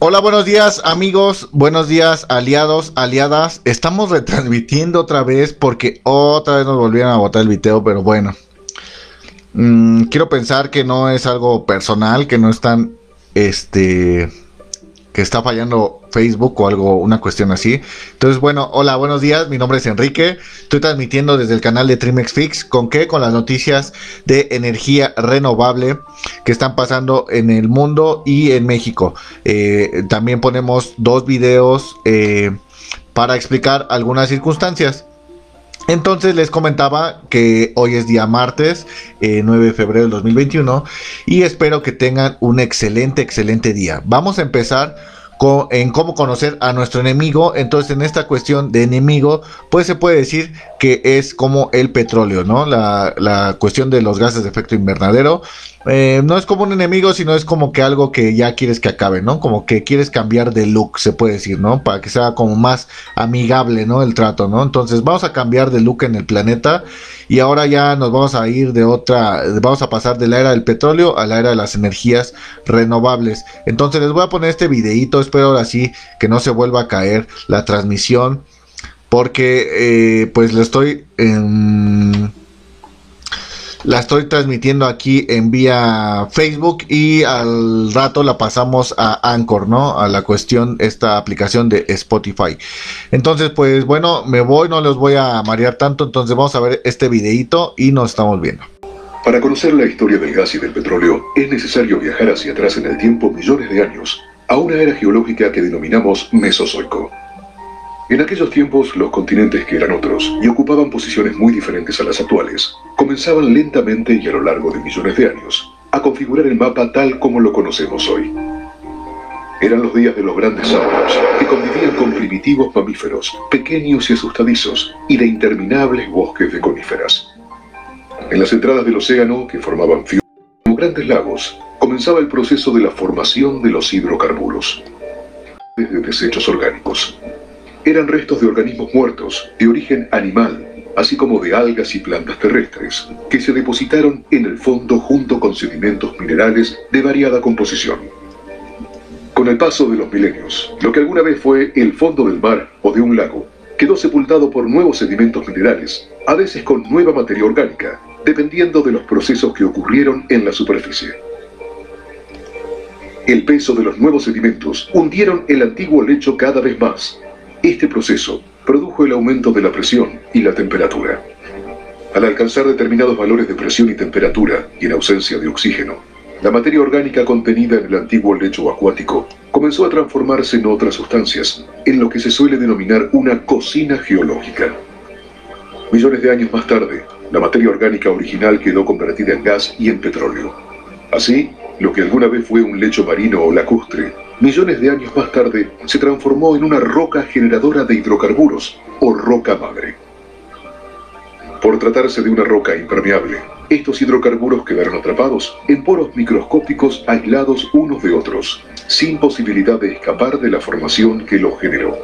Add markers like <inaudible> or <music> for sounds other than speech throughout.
Hola, buenos días amigos, buenos días aliados, aliadas. Estamos retransmitiendo otra vez porque otra vez nos volvieron a botar el video, pero bueno. Mm, quiero pensar que no es algo personal, que no están, este, que está fallando Facebook o algo, una cuestión así. Entonces, bueno, hola, buenos días, mi nombre es Enrique, estoy transmitiendo desde el canal de Trimex Fix, ¿con qué? Con las noticias de energía renovable que están pasando en el mundo y en México. Eh, también ponemos dos videos eh, para explicar algunas circunstancias. Entonces les comentaba que hoy es día martes, 9 eh, de febrero del 2021, y espero que tengan un excelente, excelente día. Vamos a empezar en cómo conocer a nuestro enemigo. Entonces, en esta cuestión de enemigo, pues se puede decir que es como el petróleo, ¿no? La, la cuestión de los gases de efecto invernadero. Eh, no es como un enemigo, sino es como que algo que ya quieres que acabe, ¿no? Como que quieres cambiar de look, se puede decir, ¿no? Para que sea como más amigable, ¿no? El trato, ¿no? Entonces vamos a cambiar de look en el planeta y ahora ya nos vamos a ir de otra, vamos a pasar de la era del petróleo a la era de las energías renovables. Entonces les voy a poner este videito, espero ahora sí que no se vuelva a caer la transmisión porque eh, pues le estoy... En la estoy transmitiendo aquí en vía Facebook y al rato la pasamos a Anchor, ¿no? A la cuestión, esta aplicación de Spotify. Entonces, pues bueno, me voy, no los voy a marear tanto, entonces vamos a ver este videito y nos estamos viendo. Para conocer la historia del gas y del petróleo, es necesario viajar hacia atrás en el tiempo millones de años, a una era geológica que denominamos Mesozoico. En aquellos tiempos, los continentes que eran otros y ocupaban posiciones muy diferentes a las actuales, comenzaban lentamente y a lo largo de millones de años a configurar el mapa tal como lo conocemos hoy. Eran los días de los grandes sauros, que convivían con primitivos mamíferos, pequeños y asustadizos, y de interminables bosques de coníferas. En las entradas del océano, que formaban como grandes lagos, comenzaba el proceso de la formación de los hidrocarburos, desde desechos orgánicos eran restos de organismos muertos de origen animal, así como de algas y plantas terrestres, que se depositaron en el fondo junto con sedimentos minerales de variada composición. Con el paso de los milenios, lo que alguna vez fue el fondo del mar o de un lago, quedó sepultado por nuevos sedimentos minerales, a veces con nueva materia orgánica, dependiendo de los procesos que ocurrieron en la superficie. El peso de los nuevos sedimentos hundieron el antiguo lecho cada vez más, este proceso produjo el aumento de la presión y la temperatura. Al alcanzar determinados valores de presión y temperatura y en ausencia de oxígeno, la materia orgánica contenida en el antiguo lecho acuático comenzó a transformarse en otras sustancias, en lo que se suele denominar una cocina geológica. Millones de años más tarde, la materia orgánica original quedó convertida en gas y en petróleo. Así, lo que alguna vez fue un lecho marino o lacustre millones de años más tarde se transformó en una roca generadora de hidrocarburos, o roca madre. Por tratarse de una roca impermeable, estos hidrocarburos quedaron atrapados en poros microscópicos aislados unos de otros, sin posibilidad de escapar de la formación que los generó.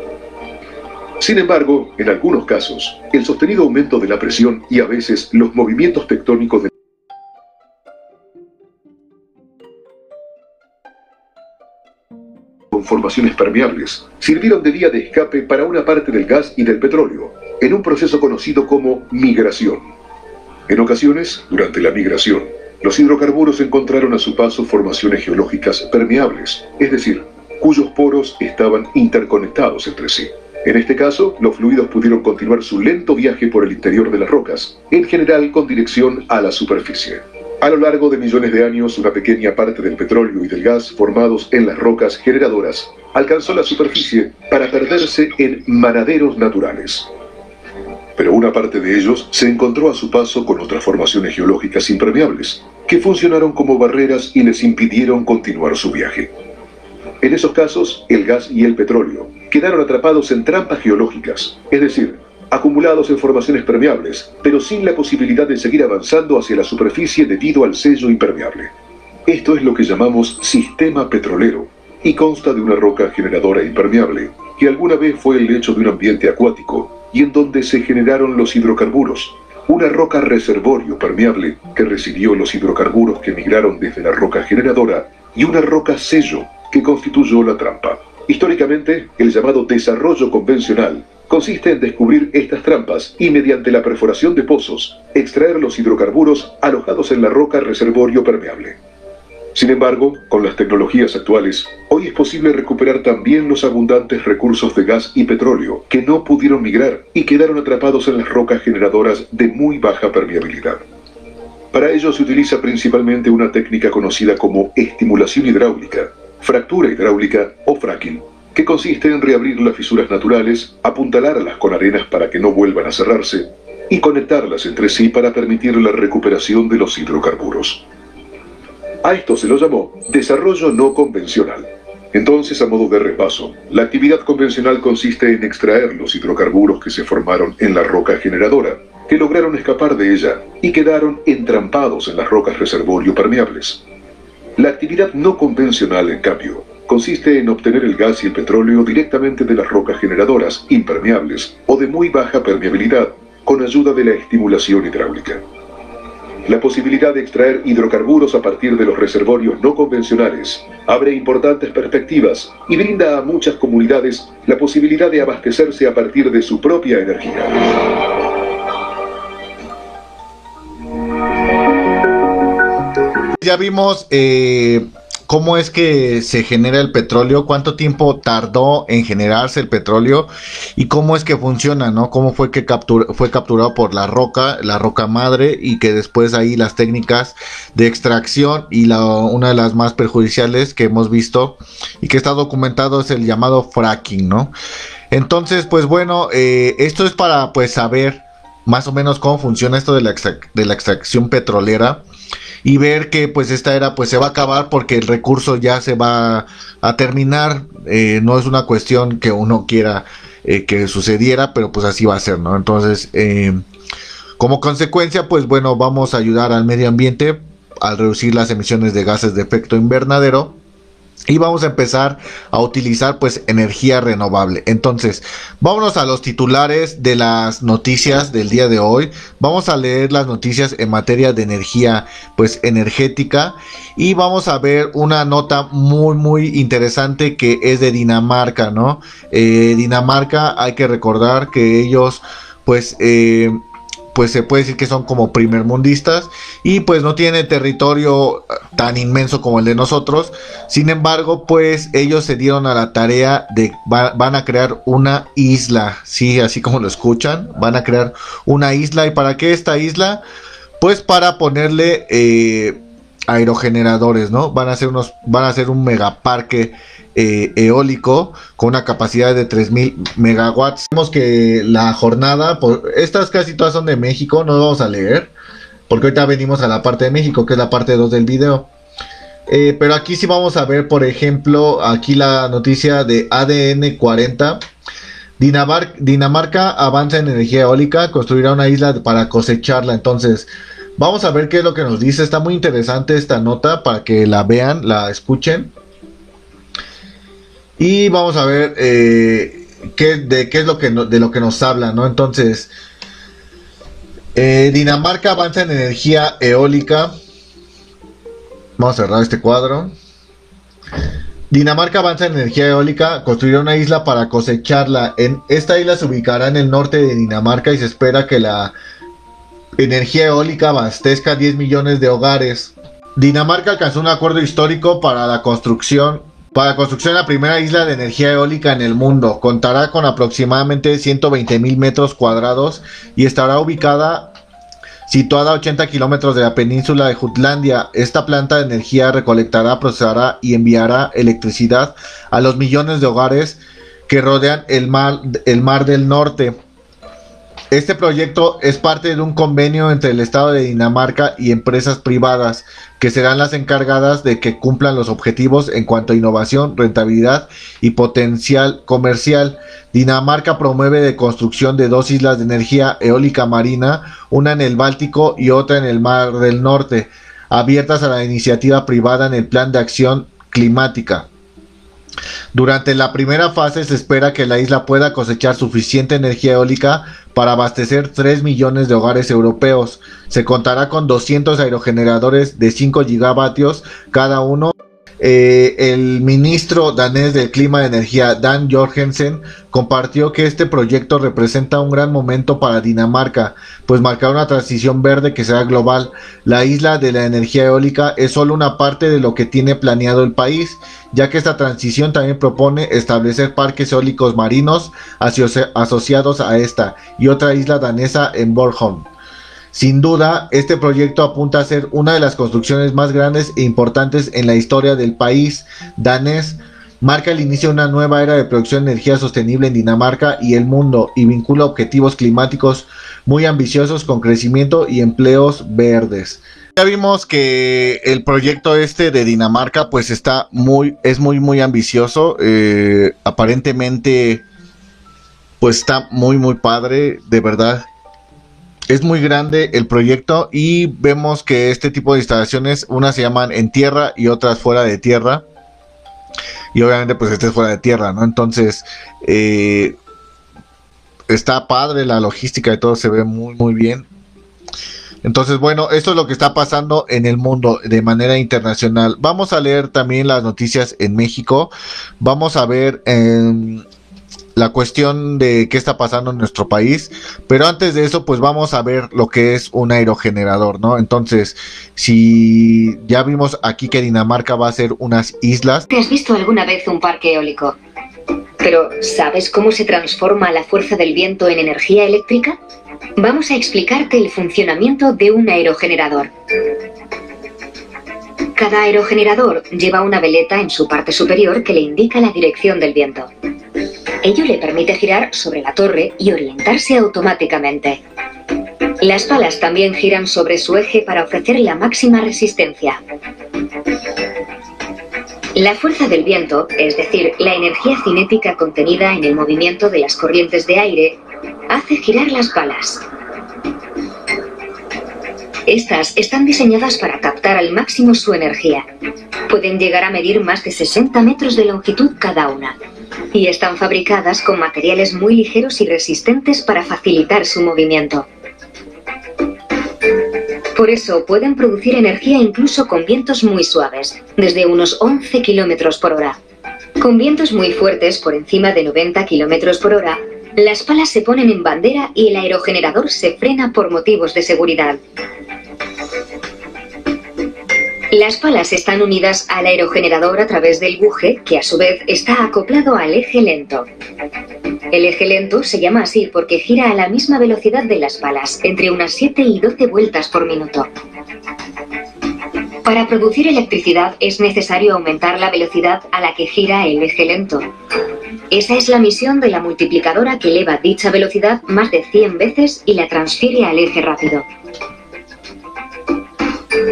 Sin embargo, en algunos casos, el sostenido aumento de la presión y a veces los movimientos tectónicos de formaciones permeables, sirvieron de vía de escape para una parte del gas y del petróleo, en un proceso conocido como migración. En ocasiones, durante la migración, los hidrocarburos encontraron a su paso formaciones geológicas permeables, es decir, cuyos poros estaban interconectados entre sí. En este caso, los fluidos pudieron continuar su lento viaje por el interior de las rocas, en general con dirección a la superficie. A lo largo de millones de años, una pequeña parte del petróleo y del gas formados en las rocas generadoras alcanzó la superficie para perderse en manaderos naturales. Pero una parte de ellos se encontró a su paso con otras formaciones geológicas impermeables, que funcionaron como barreras y les impidieron continuar su viaje. En esos casos, el gas y el petróleo quedaron atrapados en trampas geológicas, es decir, acumulados en formaciones permeables, pero sin la posibilidad de seguir avanzando hacia la superficie debido al sello impermeable. Esto es lo que llamamos sistema petrolero y consta de una roca generadora impermeable, que alguna vez fue el lecho de un ambiente acuático y en donde se generaron los hidrocarburos, una roca reservorio permeable que recibió los hidrocarburos que migraron desde la roca generadora y una roca sello que constituyó la trampa. Históricamente, el llamado desarrollo convencional consiste en descubrir estas trampas y mediante la perforación de pozos, extraer los hidrocarburos alojados en la roca reservorio permeable. Sin embargo, con las tecnologías actuales, hoy es posible recuperar también los abundantes recursos de gas y petróleo que no pudieron migrar y quedaron atrapados en las rocas generadoras de muy baja permeabilidad. Para ello se utiliza principalmente una técnica conocida como estimulación hidráulica, fractura hidráulica o fracking, que consiste en reabrir las fisuras naturales, apuntalarlas con arenas para que no vuelvan a cerrarse y conectarlas entre sí para permitir la recuperación de los hidrocarburos. A esto se lo llamó desarrollo no convencional. Entonces, a modo de repaso, la actividad convencional consiste en extraer los hidrocarburos que se formaron en la roca generadora, que lograron escapar de ella y quedaron entrampados en las rocas reservorio permeables. La actividad no convencional, en cambio, consiste en obtener el gas y el petróleo directamente de las rocas generadoras, impermeables o de muy baja permeabilidad, con ayuda de la estimulación hidráulica. La posibilidad de extraer hidrocarburos a partir de los reservorios no convencionales abre importantes perspectivas y brinda a muchas comunidades la posibilidad de abastecerse a partir de su propia energía. Ya vimos eh, cómo es que se genera el petróleo, cuánto tiempo tardó en generarse el petróleo y cómo es que funciona, ¿no? Cómo fue que fue capturado por la roca, la roca madre y que después ahí las técnicas de extracción y una de las más perjudiciales que hemos visto y que está documentado es el llamado fracking, ¿no? Entonces, pues bueno, eh, esto es para pues saber más o menos cómo funciona esto de la extracción petrolera y ver que pues esta era pues se va a acabar porque el recurso ya se va a terminar. Eh, no es una cuestión que uno quiera eh, que sucediera, pero pues así va a ser, ¿no? Entonces, eh, como consecuencia, pues bueno, vamos a ayudar al medio ambiente al reducir las emisiones de gases de efecto invernadero y vamos a empezar a utilizar pues energía renovable. Entonces, vámonos a los titulares de las noticias del día de hoy. Vamos a leer las noticias en materia de energía pues energética y vamos a ver una nota muy muy interesante que es de Dinamarca, ¿no? Eh, Dinamarca hay que recordar que ellos pues eh, pues se puede decir que son como primermundistas y pues no tiene territorio eh, tan inmenso como el de nosotros. Sin embargo, pues ellos se dieron a la tarea de van a crear una isla, sí, así como lo escuchan, van a crear una isla y para qué esta isla? Pues para ponerle eh, aerogeneradores, ¿no? Van a hacer unos, van a hacer un megaparque eh, eólico con una capacidad de 3000 megawatts. Vemos que la jornada, estas casi todas son de México, no vamos a leer, porque ahorita venimos a la parte de México, que es la parte 2 del video. Eh, pero aquí sí vamos a ver, por ejemplo, aquí la noticia de ADN 40. Dinamarca avanza en energía eólica, construirá una isla para cosecharla. Entonces, vamos a ver qué es lo que nos dice. Está muy interesante esta nota para que la vean, la escuchen. Y vamos a ver eh, qué, de qué es lo que, de lo que nos habla, ¿no? Entonces, eh, Dinamarca avanza en energía eólica. Vamos a cerrar este cuadro. Dinamarca avanza en energía eólica, construirá una isla para cosecharla. En esta isla se ubicará en el norte de Dinamarca y se espera que la energía eólica abastezca 10 millones de hogares. Dinamarca alcanzó un acuerdo histórico para la construcción para construcción de la primera isla de energía eólica en el mundo. Contará con aproximadamente 120 mil metros cuadrados y estará ubicada situada a 80 kilómetros de la península de Jutlandia. Esta planta de energía recolectará, procesará y enviará electricidad a los millones de hogares que rodean el mar, el mar del norte. Este proyecto es parte de un convenio entre el Estado de Dinamarca y empresas privadas que serán las encargadas de que cumplan los objetivos en cuanto a innovación, rentabilidad y potencial comercial. Dinamarca promueve de construcción de dos islas de energía eólica marina, una en el Báltico y otra en el Mar del Norte, abiertas a la iniciativa privada en el Plan de Acción Climática. Durante la primera fase se espera que la isla pueda cosechar suficiente energía eólica para abastecer 3 millones de hogares europeos. Se contará con 200 aerogeneradores de 5 gigavatios cada uno eh, el ministro danés del clima y energía, Dan Jorgensen, compartió que este proyecto representa un gran momento para Dinamarca, pues marcará una transición verde que será global. La isla de la energía eólica es solo una parte de lo que tiene planeado el país, ya que esta transición también propone establecer parques eólicos marinos asociados a esta y otra isla danesa en Bornholm. Sin duda, este proyecto apunta a ser una de las construcciones más grandes e importantes en la historia del país danés. Marca el inicio de una nueva era de producción de energía sostenible en Dinamarca y el mundo y vincula objetivos climáticos muy ambiciosos con crecimiento y empleos verdes. Ya vimos que el proyecto este de Dinamarca pues está muy, es muy muy ambicioso. Eh, aparentemente pues está muy muy padre, de verdad es muy grande el proyecto y vemos que este tipo de instalaciones, unas se llaman en tierra y otras fuera de tierra. Y obviamente pues este es fuera de tierra, ¿no? Entonces, eh, está padre la logística y todo se ve muy, muy bien. Entonces, bueno, esto es lo que está pasando en el mundo de manera internacional. Vamos a leer también las noticias en México. Vamos a ver en la cuestión de qué está pasando en nuestro país. Pero antes de eso, pues vamos a ver lo que es un aerogenerador, ¿no? Entonces, si ya vimos aquí que Dinamarca va a ser unas islas. ¿Te has visto alguna vez un parque eólico? Pero, ¿sabes cómo se transforma la fuerza del viento en energía eléctrica? Vamos a explicarte el funcionamiento de un aerogenerador. Cada aerogenerador lleva una veleta en su parte superior que le indica la dirección del viento. Ello le permite girar sobre la torre y orientarse automáticamente. Las palas también giran sobre su eje para ofrecer la máxima resistencia. La fuerza del viento, es decir, la energía cinética contenida en el movimiento de las corrientes de aire, hace girar las palas. Estas están diseñadas para captar al máximo su energía. Pueden llegar a medir más de 60 metros de longitud cada una y están fabricadas con materiales muy ligeros y resistentes para facilitar su movimiento. Por eso pueden producir energía incluso con vientos muy suaves, desde unos 11 km por hora. Con vientos muy fuertes, por encima de 90 km por hora, las palas se ponen en bandera y el aerogenerador se frena por motivos de seguridad. Las palas están unidas al aerogenerador a través del buje, que a su vez está acoplado al eje lento. El eje lento se llama así porque gira a la misma velocidad de las palas, entre unas 7 y 12 vueltas por minuto. Para producir electricidad es necesario aumentar la velocidad a la que gira el eje lento. Esa es la misión de la multiplicadora que eleva dicha velocidad más de 100 veces y la transfiere al eje rápido.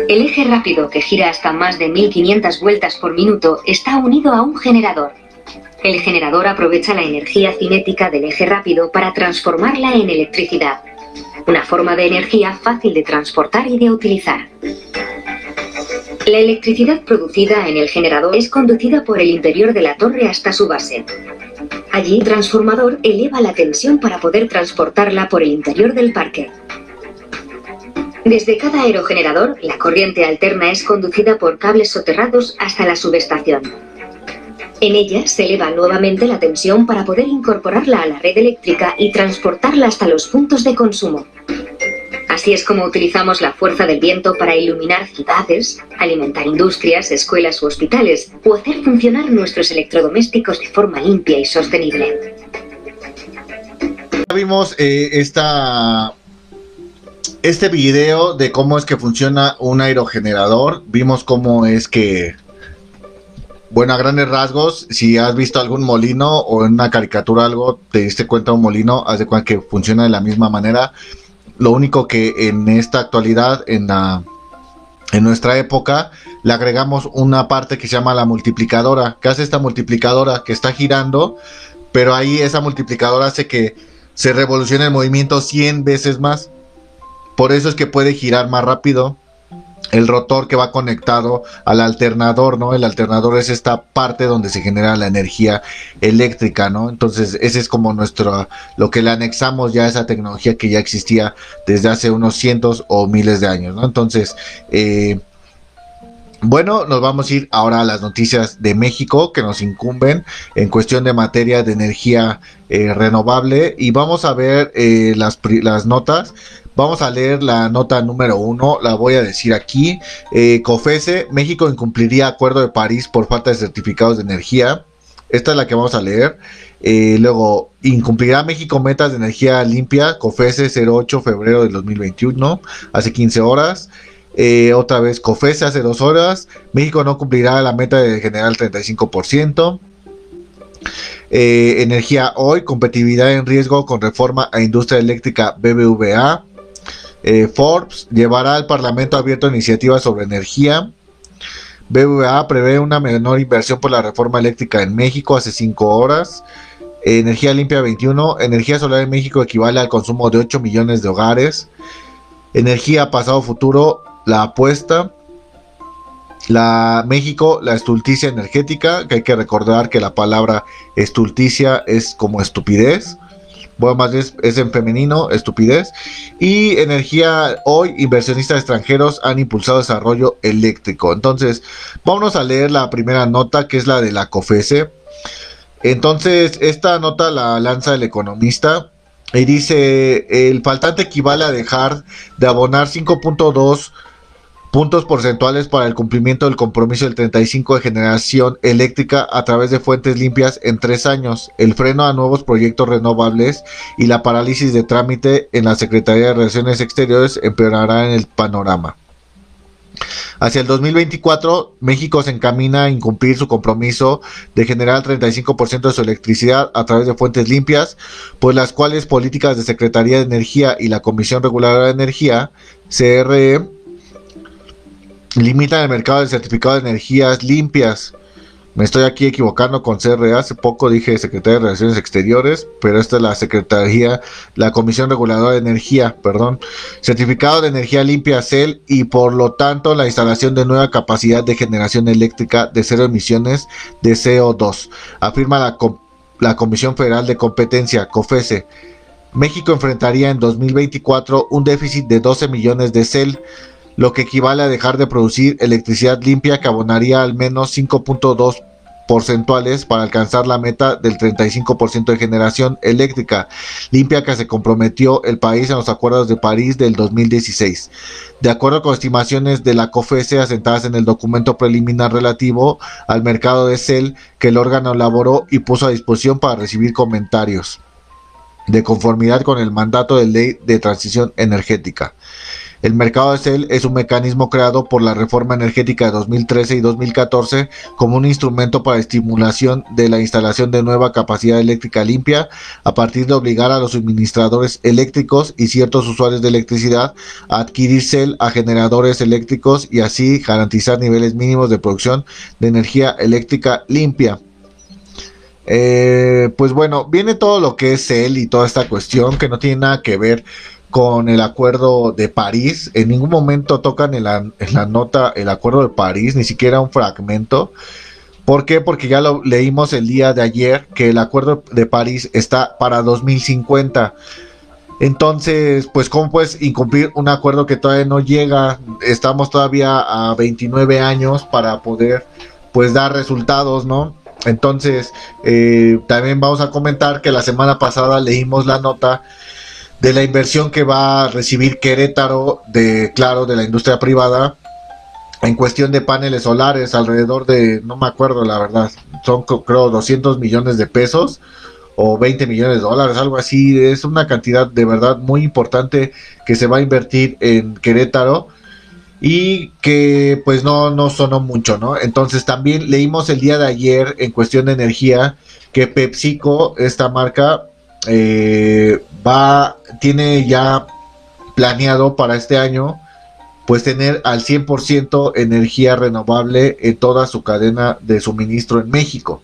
El eje rápido, que gira hasta más de 1500 vueltas por minuto, está unido a un generador. El generador aprovecha la energía cinética del eje rápido para transformarla en electricidad, una forma de energía fácil de transportar y de utilizar. La electricidad producida en el generador es conducida por el interior de la torre hasta su base. Allí, el transformador eleva la tensión para poder transportarla por el interior del parque. Desde cada aerogenerador, la corriente alterna es conducida por cables soterrados hasta la subestación. En ella se eleva nuevamente la tensión para poder incorporarla a la red eléctrica y transportarla hasta los puntos de consumo. Así es como utilizamos la fuerza del viento para iluminar ciudades, alimentar industrias, escuelas u hospitales o hacer funcionar nuestros electrodomésticos de forma limpia y sostenible. Vimos eh, esta este video de cómo es que funciona un aerogenerador, vimos cómo es que, bueno, a grandes rasgos, si has visto algún molino o en una caricatura algo, te diste cuenta de un molino, haz de cuenta que funciona de la misma manera. Lo único que en esta actualidad, en la en nuestra época, le agregamos una parte que se llama la multiplicadora. ¿Qué hace esta multiplicadora? Que está girando, pero ahí esa multiplicadora hace que se revolucione el movimiento 100 veces más. Por eso es que puede girar más rápido el rotor que va conectado al alternador, ¿no? El alternador es esta parte donde se genera la energía eléctrica, ¿no? Entonces, ese es como nuestro, lo que le anexamos ya a esa tecnología que ya existía desde hace unos cientos o miles de años, ¿no? Entonces, eh, Bueno, nos vamos a ir ahora a las noticias de México que nos incumben en cuestión de materia de energía eh, renovable y vamos a ver eh, las, las notas. Vamos a leer la nota número uno, la voy a decir aquí. Eh, COFESE, México incumpliría Acuerdo de París por falta de certificados de energía. Esta es la que vamos a leer. luego, incumplirá México metas de energía limpia, COFESE 08 febrero del 2021, hace 15 horas. Eh, otra vez COFESE hace dos horas. México no cumplirá la meta de generar el 35%. Eh, energía hoy, competitividad en riesgo con reforma a industria eléctrica BBVA. Eh, Forbes llevará al Parlamento abierto iniciativas sobre energía. BBVA prevé una menor inversión por la reforma eléctrica en México hace cinco horas. Energía limpia 21. Energía solar en México equivale al consumo de 8 millones de hogares. Energía pasado futuro la apuesta, la México, la estulticia energética, que hay que recordar que la palabra estulticia es como estupidez. Bueno, más bien es, en femenino, estupidez. Y energía, hoy inversionistas extranjeros han impulsado desarrollo eléctrico. Entonces, vámonos a leer la primera nota, que es la de la COFESE. Entonces, esta nota la lanza el economista y dice, el faltante equivale a dejar de abonar 5.2 puntos porcentuales para el cumplimiento del compromiso del 35 de generación eléctrica a través de fuentes limpias en tres años, el freno a nuevos proyectos renovables y la parálisis de trámite en la Secretaría de Relaciones Exteriores empeorará en el panorama. Hacia el 2024, México se encamina a incumplir su compromiso de generar el 35% de su electricidad a través de fuentes limpias, pues las cuales políticas de Secretaría de Energía y la Comisión Reguladora de Energía, CRE, limitan el mercado del certificado de energías limpias. Me estoy aquí equivocando con CRA. Hace poco dije Secretaría de Relaciones Exteriores, pero esta es la Secretaría, la Comisión Reguladora de Energía, perdón. Certificado de energía limpia CEL y por lo tanto la instalación de nueva capacidad de generación eléctrica de cero emisiones de CO2, afirma la, la Comisión Federal de Competencia, COFESE. México enfrentaría en 2024 un déficit de 12 millones de CEL lo que equivale a dejar de producir electricidad limpia que abonaría al menos 5.2 porcentuales para alcanzar la meta del 35% de generación eléctrica limpia que se comprometió el país en los acuerdos de París del 2016. De acuerdo con estimaciones de la COFESE asentadas en el documento preliminar relativo al mercado de CEL que el órgano elaboró y puso a disposición para recibir comentarios de conformidad con el mandato de ley de transición energética. El mercado de CEL es un mecanismo creado por la reforma energética de 2013 y 2014 como un instrumento para estimulación de la instalación de nueva capacidad eléctrica limpia a partir de obligar a los suministradores eléctricos y ciertos usuarios de electricidad a adquirir CEL a generadores eléctricos y así garantizar niveles mínimos de producción de energía eléctrica limpia. Eh, pues bueno, viene todo lo que es CEL y toda esta cuestión que no tiene nada que ver con el acuerdo de París. En ningún momento tocan en la, nota el acuerdo de París, ni siquiera un fragmento. ¿Por qué? Porque ya lo leímos el día de ayer que el acuerdo de París está para 2050. Entonces, pues, ¿cómo puedes incumplir un acuerdo que todavía no llega? Estamos todavía a 29 años para poder, pues, dar resultados, ¿no? Entonces, eh, también vamos a comentar que la semana pasada leímos la nota de la inversión que va a recibir Querétaro de, claro, de la industria privada en cuestión de paneles solares, alrededor de, no me acuerdo la verdad, son creo 200 millones de pesos o 20 millones de dólares, algo así, es una cantidad de verdad muy importante que se va a invertir en Querétaro y que pues no, no sonó mucho, ¿no? Entonces también leímos el día de ayer en cuestión de energía que PepsiCo, esta marca, eh, va, tiene ya planeado para este año, pues tener al 100% energía renovable en toda su cadena de suministro en México.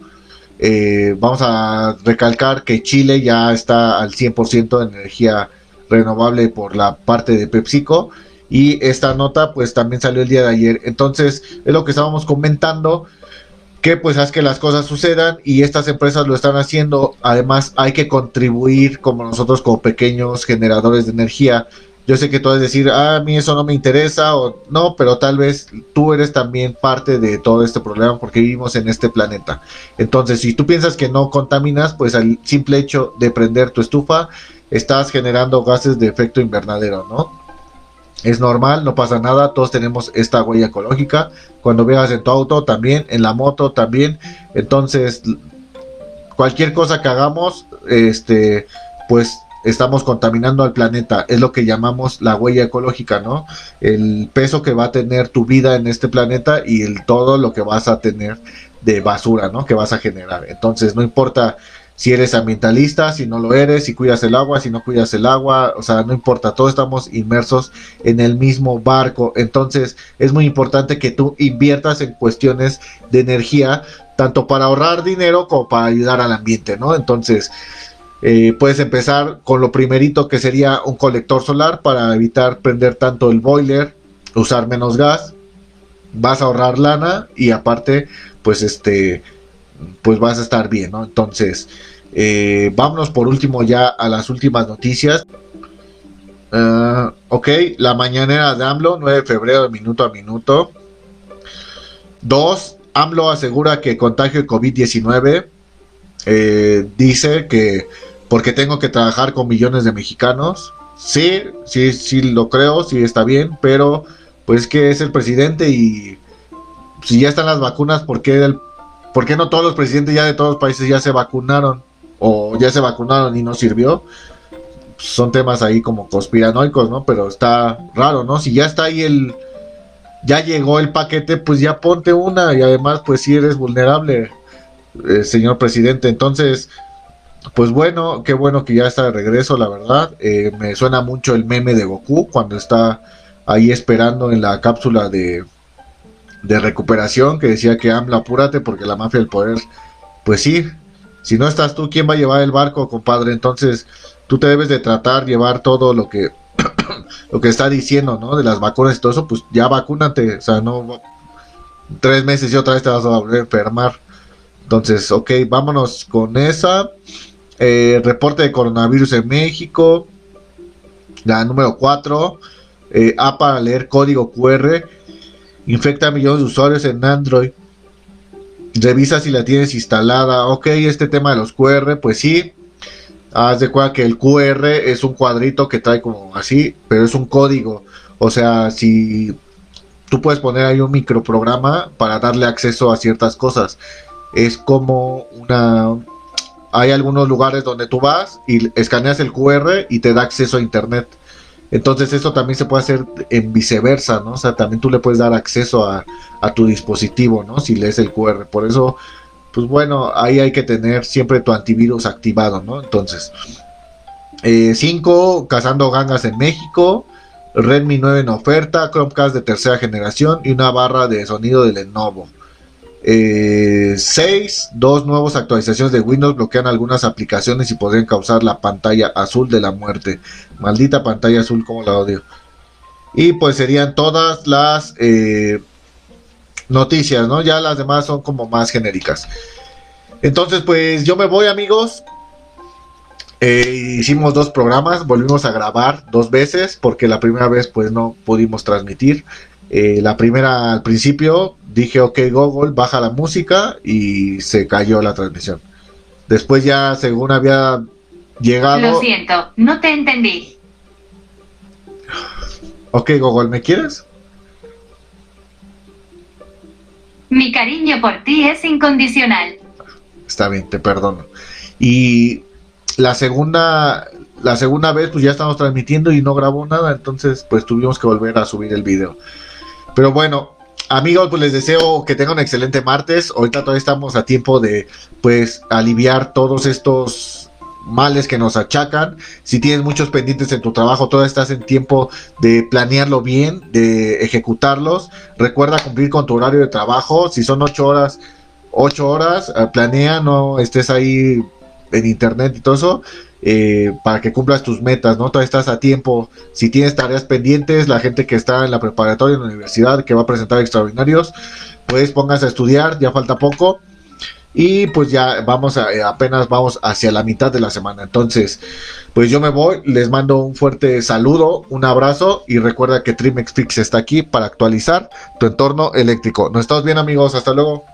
Eh, vamos a recalcar que Chile ya está al 100% de energía renovable por la parte de PepsiCo y esta nota pues también salió el día de ayer. Entonces es lo que estábamos comentando que pues haz que las cosas sucedan y estas empresas lo están haciendo. Además hay que contribuir como nosotros como pequeños generadores de energía Yo sé que tú vas a decir, ah, a mí eso no me interesa o no, pero tal vez tú eres también parte de todo este problema porque vivimos en este planeta. Entonces, si tú piensas que no contaminas, pues al simple hecho de prender tu estufa, estás generando gases de efecto invernadero, ¿no? Es normal, no pasa nada, todos tenemos esta huella ecológica. Cuando veas en tu auto también, en la moto también. Entonces, cualquier cosa que hagamos, este, pues estamos contaminando al planeta. Es lo que llamamos la huella ecológica, ¿no? El peso que va a tener tu vida en este planeta y el todo lo que vas a tener de basura, ¿no? Que vas a generar. Entonces, no importa si eres ambientalista, si no lo eres, si cuidas el agua, si no cuidas el agua, o sea, no importa, todos estamos inmersos en el mismo barco. Entonces, es muy importante que tú inviertas en cuestiones de energía, tanto para ahorrar dinero como para ayudar al ambiente, ¿no? Entonces, eh, puedes empezar con lo primerito que sería un colector solar para evitar prender tanto el boiler, usar menos gas, vas a ahorrar lana y aparte, pues este pues vas a estar bien, ¿no? Entonces, eh, vámonos por último ya a las últimas noticias. Uh, ok, la mañanera de AMLO, 9 de febrero, minuto a minuto. Dos, AMLO asegura que contagio de COVID-19. Eh, dice que porque tengo que trabajar con millones de mexicanos. Sí, sí, sí lo creo, sí está bien, pero pues que es el presidente y si ya están las vacunas, ¿por qué el ¿Por qué no todos los presidentes ya de todos los países ya se vacunaron? O ya se vacunaron y no sirvió. Son temas ahí como conspiranoicos, ¿no? Pero está raro, ¿no? Si ya está ahí el... Ya llegó el paquete, pues ya ponte una. Y además, pues si eres vulnerable, eh, señor presidente. Entonces, pues bueno, qué bueno que ya está de regreso, la verdad. Eh, me suena mucho el meme de Goku cuando está ahí esperando en la cápsula de, de recuperación que decía que AMLO apúrate porque la mafia del poder, pues sí, si no estás tú, ¿quién va a llevar el barco, compadre? Entonces, tú te debes de tratar, llevar todo lo que <coughs> lo que está diciendo, ¿no? De las vacunas y todo eso, pues ya vacúnate, o sea, no tres meses y otra vez te vas a volver a enfermar. Entonces, ok, vámonos con esa. Eh, reporte de coronavirus en México. La número 4. Eh, A para leer código QR infecta a millones de usuarios en Android. Revisa si la tienes instalada. Ok, este tema de los QR, pues sí. Haz de cuenta que el QR es un cuadrito que trae como así, pero es un código. O sea, si tú puedes poner ahí un microprograma para darle acceso a ciertas cosas. Es como una... Hay algunos lugares donde tú vas y escaneas el QR y te da acceso a Internet. Entonces esto también se puede hacer en viceversa, ¿no? O sea, también tú le puedes dar acceso a, tu dispositivo, ¿no? Si lees el QR. Por eso, pues bueno, ahí hay que tener siempre tu antivirus activado, ¿no? Entonces, 5, eh, cazando gangas en México, Redmi 9 en oferta, Chromecast de tercera generación y una barra de sonido de Lenovo. 6. Eh, dos nuevas actualizaciones de Windows bloquean algunas aplicaciones y podrían causar la pantalla azul de la muerte. Maldita pantalla azul, como la odio. Y pues serían todas las eh, noticias, ¿no? Ya las demás son como más genéricas. Entonces, pues yo me voy, amigos. Eh, hicimos dos programas, volvimos a grabar dos veces porque la primera vez pues no pudimos transmitir. Eh, la primera al principio dije, ok Google, baja la música y se cayó la transmisión. Después ya, según había llegado... Lo siento, no te entendí. Ok Google, ¿me quieres? Mi cariño por ti es incondicional. Está bien, te perdono. Y la segunda, la segunda vez pues ya estamos transmitiendo y no grabó nada, entonces pues tuvimos que volver a subir el video. Pero bueno, amigos, pues les deseo que tengan un excelente martes. Ahorita todavía estamos a tiempo de, pues, aliviar todos estos males que nos achacan. Si tienes muchos pendientes en tu trabajo, todavía estás en tiempo de planearlo bien, de ejecutarlos. Recuerda cumplir con tu horario de trabajo. Si son ocho horas, ocho horas, eh, planea, no estés ahí en internet y todo eso. Eh, para que cumplas tus metas, ¿no? Todavía estás a tiempo. Si tienes tareas pendientes, la gente que está en la preparatoria, en la universidad, que va a presentar extraordinarios, pues pongas a estudiar, ya falta poco. y pues ya vamos a, eh, apenas vamos hacia la mitad de la semana. Entonces, pues yo me voy, les mando un fuerte saludo, un abrazo y recuerda que Trimex Fix está aquí para actualizar tu entorno eléctrico. Nos estamos bien amigos, hasta luego.